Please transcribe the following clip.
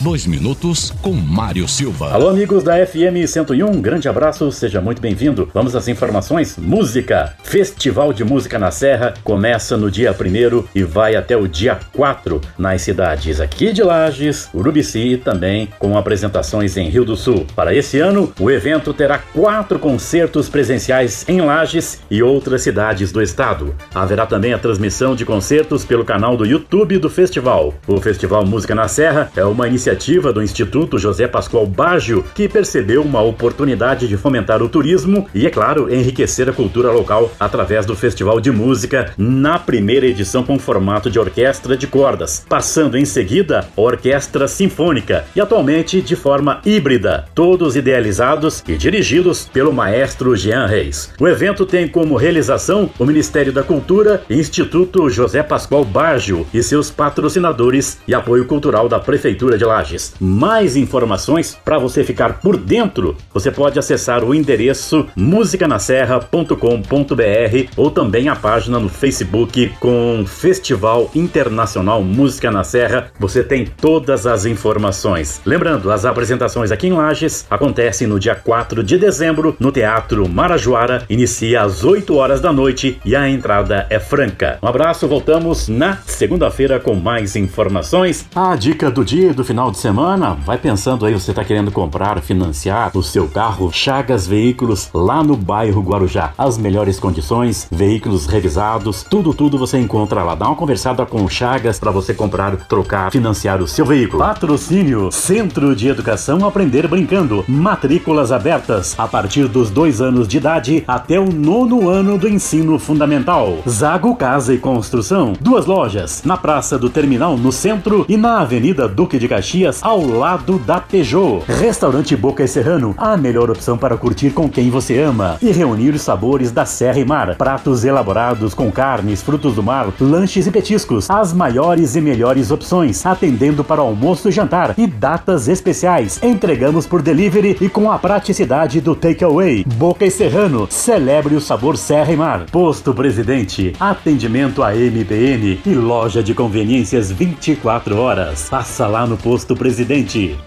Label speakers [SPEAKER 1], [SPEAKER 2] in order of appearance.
[SPEAKER 1] Dois minutos com Mário Silva.
[SPEAKER 2] Alô, amigos da FM 101, um grande abraço, seja muito bem-vindo. Vamos às informações. Música. Festival de Música na Serra começa no dia 1 e vai até o dia 4 nas cidades aqui de Lages, Urubici e também com apresentações em Rio do Sul. Para esse ano, o evento terá quatro concertos presenciais em Lages e outras cidades do estado. Haverá também a transmissão de concertos pelo canal do YouTube do festival. O Festival Música na Serra é uma iniciativa iniciativa do Instituto José Pascoal Baggio, que percebeu uma oportunidade de fomentar o turismo e, é claro, enriquecer a cultura local através do Festival de Música, na primeira edição com formato de orquestra de cordas, passando em seguida a orquestra sinfônica e atualmente de forma híbrida, todos idealizados e dirigidos pelo maestro Jean Reis. O evento tem como realização o Ministério da Cultura, Instituto José Pascoal Baggio e seus patrocinadores e apoio cultural da Prefeitura de La Lages. Mais informações para você ficar por dentro, você pode acessar o endereço musicanaserra.com.br ou também a página no Facebook com Festival Internacional Música na Serra. Você tem todas as informações. Lembrando, as apresentações aqui em Lages acontecem no dia 4 de dezembro no Teatro Marajoara. Inicia às 8 horas da noite e a entrada é franca. Um abraço, voltamos na segunda-feira com mais informações. A dica do dia do final final de semana, vai pensando aí, você está querendo comprar, financiar o seu carro, Chagas Veículos, lá no bairro Guarujá. As melhores condições, veículos revisados, tudo, tudo você encontra lá. Dá uma conversada com o Chagas para você comprar, trocar, financiar o seu veículo. Patrocínio, Centro de Educação Aprender Brincando, matrículas abertas a partir dos dois anos de idade até o nono ano do ensino fundamental. Zago Casa e Construção, duas lojas, na Praça do Terminal, no centro e na Avenida Duque de Caxias Caxias, ao lado da Peugeot. Restaurante Boca e Serrano, a melhor opção para curtir com quem você ama e reunir os sabores da Serra e Mar. Pratos elaborados com carnes, frutos do mar, lanches e petiscos. As maiores e melhores opções, atendendo para almoço e jantar e datas especiais. Entregamos por delivery e com a praticidade do takeaway. Boca e Serrano, celebre o sabor Serra e Mar. Posto Presidente, atendimento a MBN e loja de conveniências 24 horas. Passa lá no posto Presidente.